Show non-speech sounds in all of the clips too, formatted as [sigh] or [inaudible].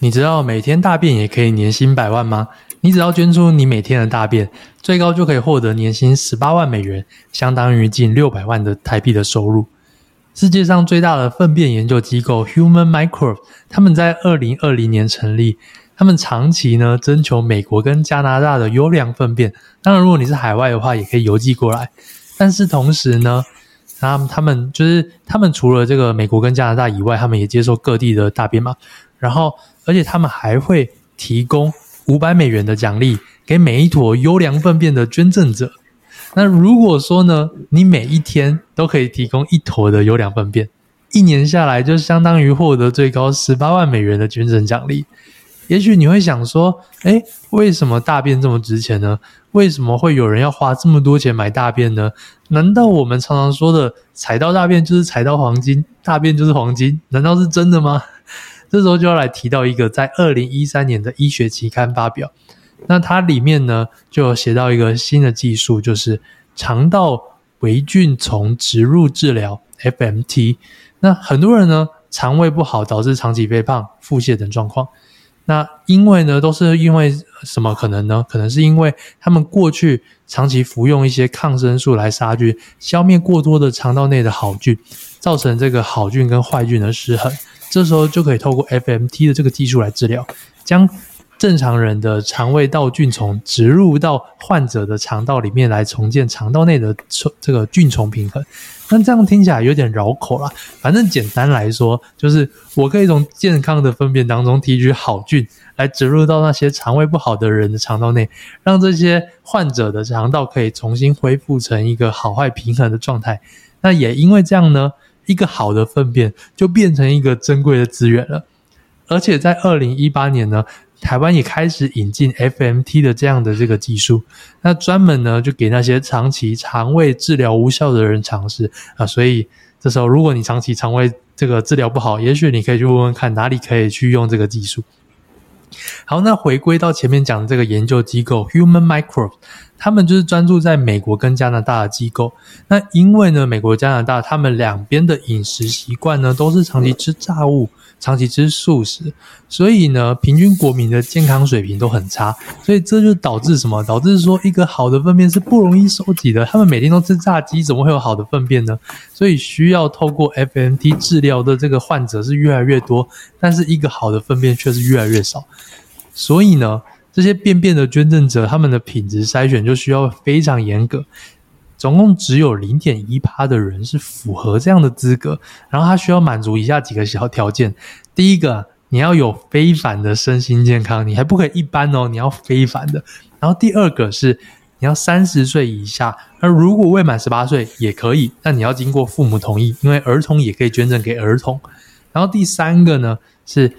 你知道每天大便也可以年薪百万吗？你只要捐出你每天的大便，最高就可以获得年薪十八万美元，相当于近六百万的台币的收入。世界上最大的粪便研究机构 Human Microbe，他们在二零二零年成立，他们长期呢征求美国跟加拿大的优良粪便。当然，如果你是海外的话，也可以邮寄过来。但是同时呢，他们他们就是他们除了这个美国跟加拿大以外，他们也接受各地的大便嘛，然后。而且他们还会提供五百美元的奖励给每一坨优良粪便的捐赠者。那如果说呢，你每一天都可以提供一坨的优良粪便，一年下来就相当于获得最高十八万美元的捐赠奖励。也许你会想说，诶，为什么大便这么值钱呢？为什么会有人要花这么多钱买大便呢？难道我们常常说的踩到大便就是踩到黄金，大便就是黄金，难道是真的吗？这时候就要来提到一个在二零一三年的医学期刊发表，那它里面呢就有写到一个新的技术，就是肠道微菌丛植入治疗 （FMT）。那很多人呢肠胃不好，导致长期肥胖、腹泻等状况。那因为呢都是因为什么可能呢？可能是因为他们过去长期服用一些抗生素来杀菌，消灭过多的肠道内的好菌，造成这个好菌跟坏菌的失衡。这时候就可以透过 FMT 的这个技术来治疗，将正常人的肠胃道菌丛植入到患者的肠道里面来重建肠道内的这个菌丛平衡。那这样听起来有点绕口啦，反正简单来说，就是我可以从健康的粪便当中提取好菌，来植入到那些肠胃不好的人的肠道内，让这些患者的肠道可以重新恢复成一个好坏平衡的状态。那也因为这样呢。一个好的粪便就变成一个珍贵的资源了，而且在二零一八年呢，台湾也开始引进 FMT 的这样的这个技术，那专门呢就给那些长期肠胃治疗无效的人尝试啊，所以这时候如果你长期肠胃这个治疗不好，也许你可以去问问看哪里可以去用这个技术。好，那回归到前面讲的这个研究机构 Human Microbe。他们就是专注在美国跟加拿大的机构。那因为呢，美国加拿大他们两边的饮食习惯呢，都是长期吃炸物、长期吃素食，所以呢，平均国民的健康水平都很差。所以这就导致什么？导致说一个好的粪便是不容易收集的。他们每天都吃炸鸡，怎么会有好的粪便呢？所以需要透过 FMT 治疗的这个患者是越来越多，但是一个好的粪便却是越来越少。所以呢，这些便便的捐赠者，他们的品质筛选就需要非常严格，总共只有零点一趴的人是符合这样的资格。然后他需要满足以下几个小条件：第一个，你要有非凡的身心健康，你还不可以一般哦，你要非凡的。然后第二个是你要三十岁以下，而如果未满十八岁也可以，但你要经过父母同意，因为儿童也可以捐赠给儿童。然后第三个呢是，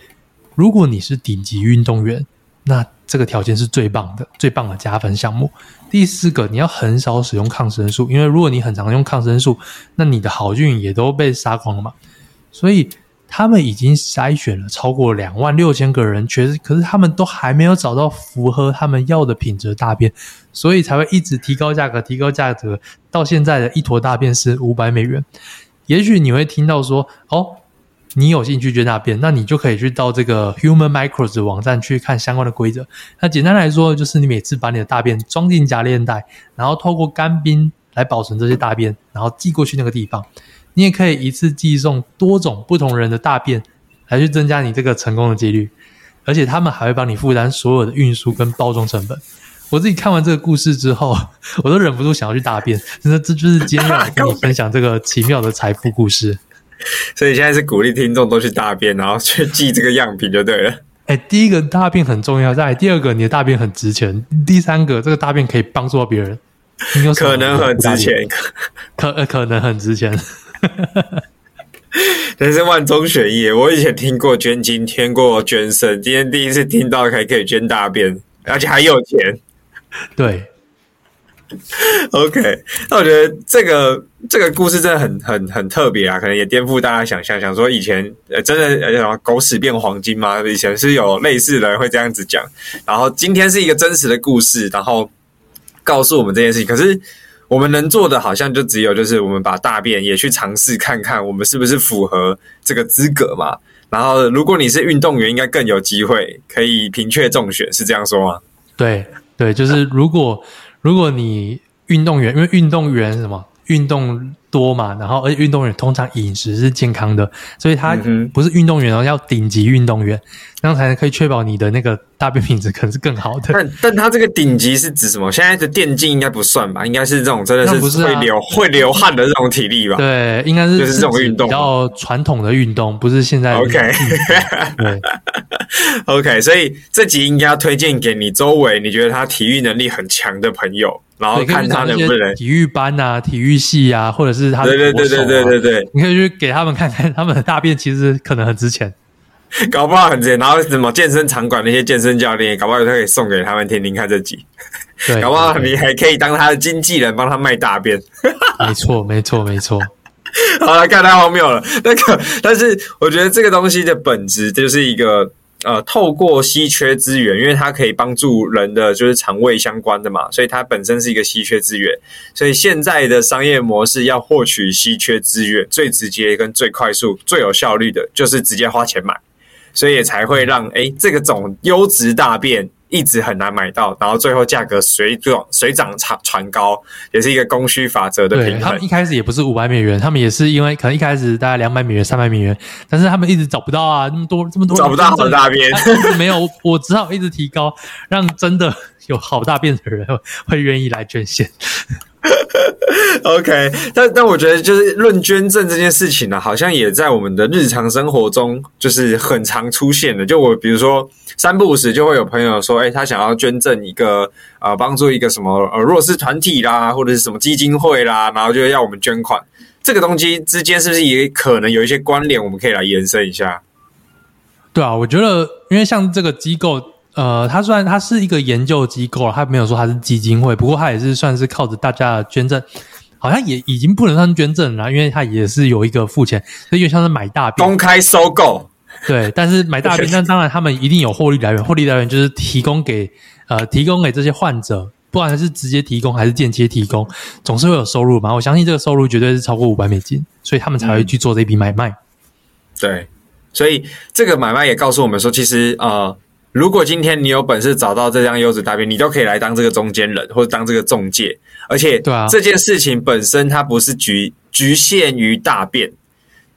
如果你是顶级运动员，那这个条件是最棒的，最棒的加分项目。第四个，你要很少使用抗生素，因为如果你很常用抗生素，那你的好菌也都被杀光了嘛。所以他们已经筛选了超过两万六千个人，确实，可是他们都还没有找到符合他们要的品质的大便，所以才会一直提高价格，提高价格，到现在的一坨大便是五百美元。也许你会听到说，哦。你有兴趣捐大便，那你就可以去到这个 Human Microbes 的网站去看相关的规则。那简单来说，就是你每次把你的大便装进夹链袋，然后透过干冰来保存这些大便，然后寄过去那个地方。你也可以一次寄送多种不同人的大便，来去增加你这个成功的几率。而且他们还会帮你负担所有的运输跟包装成本。我自己看完这个故事之后，[laughs] 我都忍不住想要去大便。那这就是今天要跟你分享这个奇妙的财富故事。[laughs] 所以现在是鼓励听众都去大便，然后去寄这个样品就对了。哎，第一个大便很重要，再来第二个你的大便很值钱，第三个这个大便可以帮助到别人，可能很值钱，可可能很值钱。[laughs] 人生万中选一。我以前听过捐精，听过捐肾，今天第一次听到还可以捐大便，而且还有钱。对 [laughs] OK。那我觉得这个这个故事真的很很很特别啊，可能也颠覆大家想象。想说以前呃，真的呃什么狗屎变黄金吗？以前是有类似的人会这样子讲。然后今天是一个真实的故事，然后告诉我们这件事情。可是。我们能做的好像就只有，就是我们把大便也去尝试看看，我们是不是符合这个资格嘛？然后，如果你是运动员，应该更有机会可以平确中选，是这样说吗？对对，就是如果如果你运动员，因为运动员什么？运动。多嘛，然后而且运动员通常饮食是健康的，所以他不是运动员哦，要顶级运动员，这样才能可以确保你的那个大便品质可能是更好的。但但他这个顶级是指什么？现在的电竞应该不算吧？应该是这种真的是会流、啊、会流汗的这种体力吧？对，应该是就是这种运动比较传统的运动，不是现在的。OK，对，[laughs] OK，所以这集应该要推荐给你周围你觉得他体育能力很强的朋友。然后看他能不能体育班啊、体育系啊，或者是他的、啊、对对对对对对，你可以去给他们看看，他们的大便其实可能很值钱，[laughs] 搞不好很值钱。然后什么健身场馆那些健身教练，搞不好都可以送给他们听听看这集。对，[laughs] 搞不好你还可以当他的经纪人，帮他卖大便。没错，没错，没错。[laughs] 好了，看太荒谬了。那个，但是我觉得这个东西的本质就是一个。呃，透过稀缺资源，因为它可以帮助人的就是肠胃相关的嘛，所以它本身是一个稀缺资源。所以现在的商业模式要获取稀缺资源，最直接跟最快速、最有效率的，就是直接花钱买，所以也才会让诶这个种优质大便。一直很难买到，然后最后价格水涨水涨船船高，也是一个供需法则的平衡。他们一开始也不是五百美元，他们也是因为可能一开始大概两百美元、三百美元，但是他们一直找不到啊，那么多这么多找不到好大便，没有，[laughs] 我只好一直提高，让真的有好大便的人会愿意来捐献。[laughs] OK，但但我觉得就是论捐赠这件事情呢、好像也在我们的日常生活中就是很常出现的。就我比如说三不五时就会有朋友说，哎，他想要捐赠一个呃，帮助一个什么呃弱势团体啦，或者是什么基金会啦，然后就要我们捐款。这个东西之间是不是也可能有一些关联？我们可以来延伸一下。对啊，我觉得因为像这个机构。呃，它虽然它是一个研究机构，它没有说它是基金会，不过它也是算是靠着大家的捐赠，好像也已经不能算捐赠了，因为它也是有一个付钱，所以就像是买大便，公开收购。对，但是买大便，那当然他们一定有获利来源，获利来源就是提供给呃提供给这些患者，不管是直接提供还是间接提供，总是会有收入嘛。我相信这个收入绝对是超过五百美金，所以他们才会去做这笔买卖。嗯。对，所以这个买卖也告诉我们说，其实呃。如果今天你有本事找到这张优质大便，你都可以来当这个中间人，或者当这个中介。而且，对啊，这件事情本身它不是局局限于大便。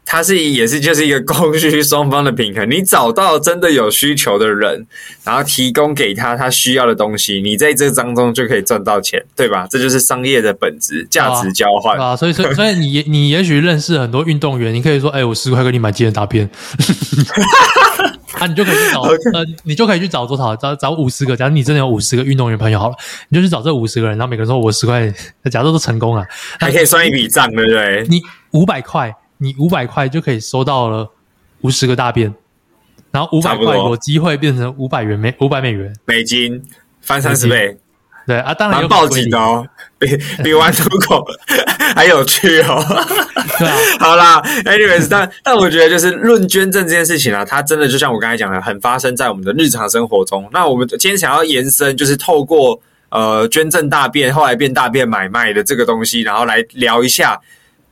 它是也是就是一个供需双方的平衡，你找到真的有需求的人，然后提供给他他需要的东西，你在这当中就可以赚到钱，对吧？这就是商业的本质，价值交换啊，啊。所以，所以，所以你你也许认识很多运动员，你可以说，哎，我十块给你买几件大便，[laughs] [laughs] 啊，你就可以去找 [laughs]. 呃，你就可以去找多少？找找五十个，假如你真的有五十个运动员朋友好了，你就去找这五十个人，然后每个人说我十块，假如都成功了，还可以算一笔账，对不对？你五百块。你五百块就可以收到了五十个大便，然后五百块有机会变成五百元美五百美元美金翻三十倍，对啊，当然有报警的哦，比 [laughs] 比玩土狗 [laughs] 还有趣哦。[laughs] 对啊，好啦，anyways，但但我觉得就是论捐赠这件事情啊，它真的就像我刚才讲的，很发生在我们的日常生活中。那我们今天想要延伸，就是透过呃捐赠大便后来变大便买卖的这个东西，然后来聊一下。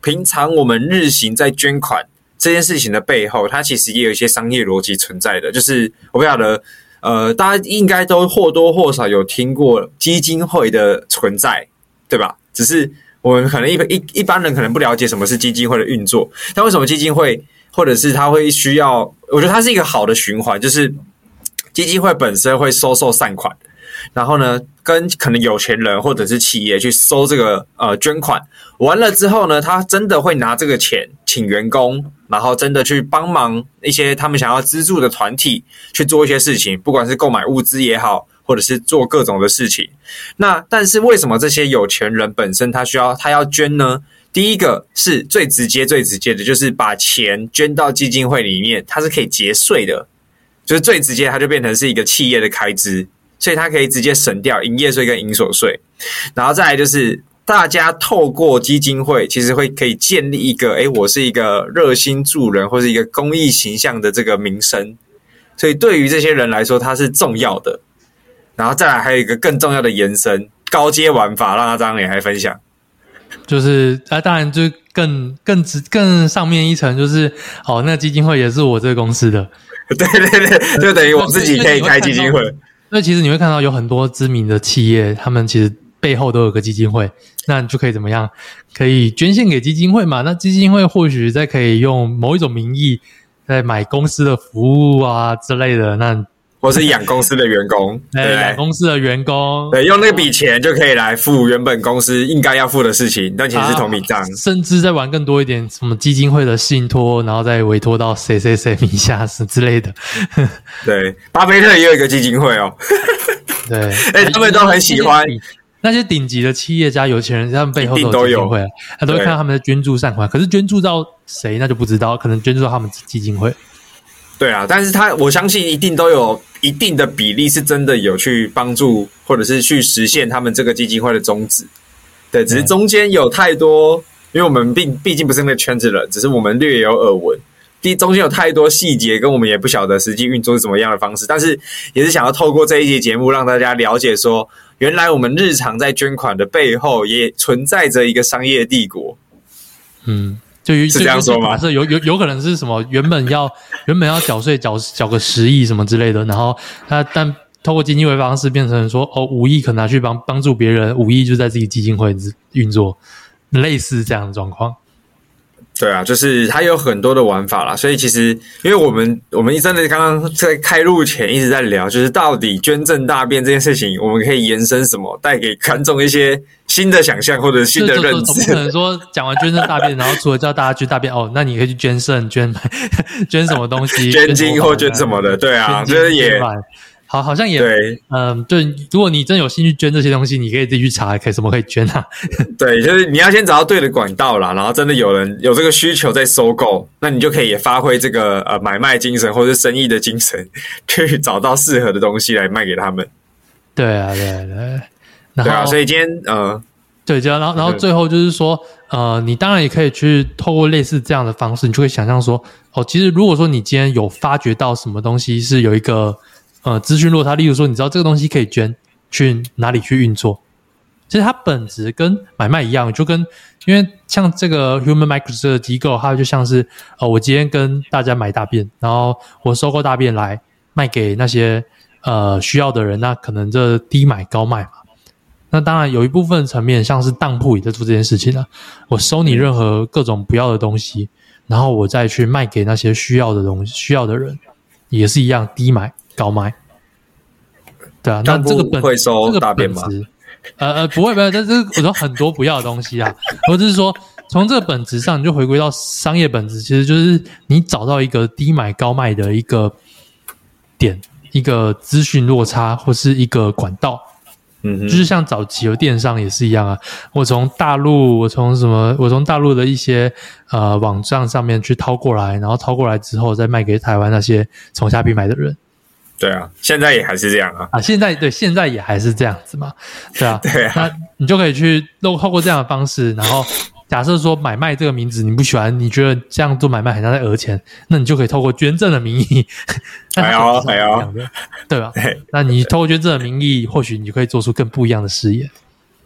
平常我们日行在捐款这件事情的背后，它其实也有一些商业逻辑存在的。就是我不晓得，呃，大家应该都或多或少有听过基金会的存在，对吧？只是我们可能一一一般人可能不了解什么是基金会的运作。但为什么基金会或者是它会需要？我觉得它是一个好的循环，就是基金会本身会收受善款。然后呢，跟可能有钱人或者是企业去收这个呃捐款，完了之后呢，他真的会拿这个钱请员工，然后真的去帮忙一些他们想要资助的团体去做一些事情，不管是购买物资也好，或者是做各种的事情。那但是为什么这些有钱人本身他需要他要捐呢？第一个是最直接、最直接的，就是把钱捐到基金会里面，它是可以节税的，就是最直接，它就变成是一个企业的开支，所以它可以直接省掉营业税跟营所税。然后再来就是，大家透过基金会，其实会可以建立一个，诶，我是一个热心助人或是一个公益形象的这个名声，所以对于这些人来说，它是重要的。然后再来还有一个更重要的延伸，高阶玩法，让阿张也来分享。就是啊，当然就更更直更上面一层，就是哦，那基金会也是我这个公司的，[laughs] 对对对，就等于我自己可以开基金会。那其实你会看到有很多知名的企业，他们其实背后都有个基金会，那你就可以怎么样？可以捐献给基金会嘛？那基金会或许在可以用某一种名义在买公司的服务啊之类的，那。或是养公司的员工，[laughs] 对，养公司的员工，对，用那笔钱就可以来付原本公司应该要付的事情，但其实是同笔账。甚至再玩更多一点，什么基金会的信托，然后再委托到谁谁谁名下是之类的。[laughs] 对，巴菲特也有一个基金会哦。对，[laughs] 哎，他们都很喜欢那些顶级的企业家、有钱人，他们背后都有基金会，他都会看到他们的捐助善款。可是捐助到谁，那就不知道，可能捐助到他们基金会。对啊，但是他我相信一定都有一定的比例是真的有去帮助，或者是去实现他们这个基金会的宗旨。对，只是中间有太多，嗯、因为我们并毕竟不是那个圈子人，只是我们略有耳闻。第中间有太多细节，跟我们也不晓得实际运作是怎么样的方式。但是也是想要透过这一节节目，让大家了解说，原来我们日常在捐款的背后，也存在着一个商业帝国。嗯。就于是这样说吗？是有有有可能是什么？原本要原本要缴税缴缴个十亿什么之类的，然后他但透过基金会方式变成说哦，五亿可能拿去帮帮助别人，五亿就在自己基金会运作，类似这样的状况。对啊，就是它有很多的玩法啦，所以其实因为我们我们真的刚刚在开录前一直在聊，就是到底捐赠大便这件事情，我们可以延伸什么，带给观众一些新的想象或者新的认知。总不可能说讲完捐赠大便，然后除了叫大家去大便哦，那你可以去捐肾、捐 [laughs] 捐什么东西、[laughs] 捐精或捐什么的，对啊，就是也。好，好像也对，嗯，对。如果你真有兴趣捐这些东西，你可以自己去查，可以什么可以捐啊？[laughs] 对，就是你要先找到对的管道啦，然后真的有人有这个需求在收购，那你就可以也发挥这个呃买卖精神或者是生意的精神，[laughs] 去找到适合的东西来卖给他们。对啊，对啊，对啊。对啊，所以今天呃，对，这样，然后然后最后就是说，呃，你当然也可以去透过类似这样的方式，你就会想象说，哦，其实如果说你今天有发掘到什么东西是有一个。呃，资讯落差，例如说，你知道这个东西可以捐去哪里去运作？其实它本质跟买卖一样，就跟因为像这个 Human Micro 这个机构，它就像是呃，我今天跟大家买大便，然后我收购大便来卖给那些呃需要的人，那可能这低买高卖嘛。那当然有一部分层面，像是当铺也在做这件事情啊，我收你任何各种不要的东西，然后我再去卖给那些需要的东西需要的人，也是一样低买。高卖，对啊，那这个本会收大便吗？呃呃，不会不会，但是我说很多不要的东西啊，或者是说从这个本质上，你就回归到商业本质，其实就是你找到一个低买高卖的一个点，一个资讯落差或是一个管道，嗯哼，就是像早期的电商也是一样啊，我从大陆，我从什么，我从大陆的一些呃网站上面去掏过来，然后掏过来之后再卖给台湾那些从虾皮买的人。对啊，现在也还是这样啊！啊，现在对，现在也还是这样子嘛，对啊，[laughs] 对啊，那你就可以去透过这样的方式，然后假设说买卖这个名字你不喜欢，你觉得这样做买卖很像在讹钱，那你就可以透过捐赠的名义，还有还有，对吧？那你透过捐赠的名义，或许你就可以做出更不一样的事业。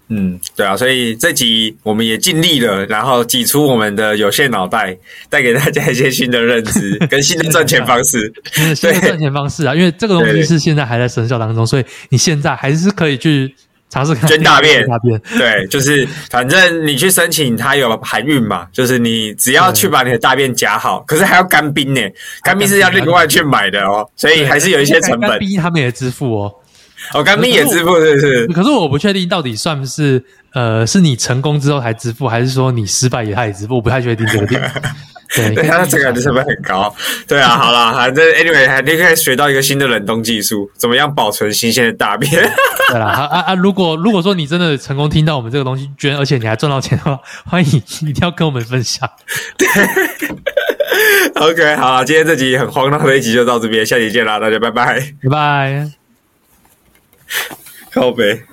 嗯，对啊，所以这集我们也尽力了，然后挤出我们的有限脑袋，带给大家一些新的认知跟新的赚钱方式。[laughs] 新的赚钱方式啊，因为这个东西是现在还在生效当中，所以你现在还是可以去尝试看捐大便。大便，对，就是反正你去申请，它有含运嘛，就是你只要去把你的大便夹好，可是还要干冰呢，干冰是要另外去买的哦，所以还是有一些成本。干冰他们也支付哦。我刚蜜也支付是不是？可是我不确定到底算不是呃，是你成功之后才支付，还是说你失败也他也支付？我不太确定这个点。[laughs] 对，他的这个成本很高。对啊，好啦，反正 anyway，你可以学到一个新的冷冻技术，怎么样保存新鲜的大便？[laughs] 对啦，啊啊！如果如果说你真的成功听到我们这个东西捐，而且你还赚到钱的话，欢迎一定要跟我们分享。[laughs] 对，OK，好，今天这集很荒唐的一集就到这边，下集见啦，大家拜拜，拜拜，靠北。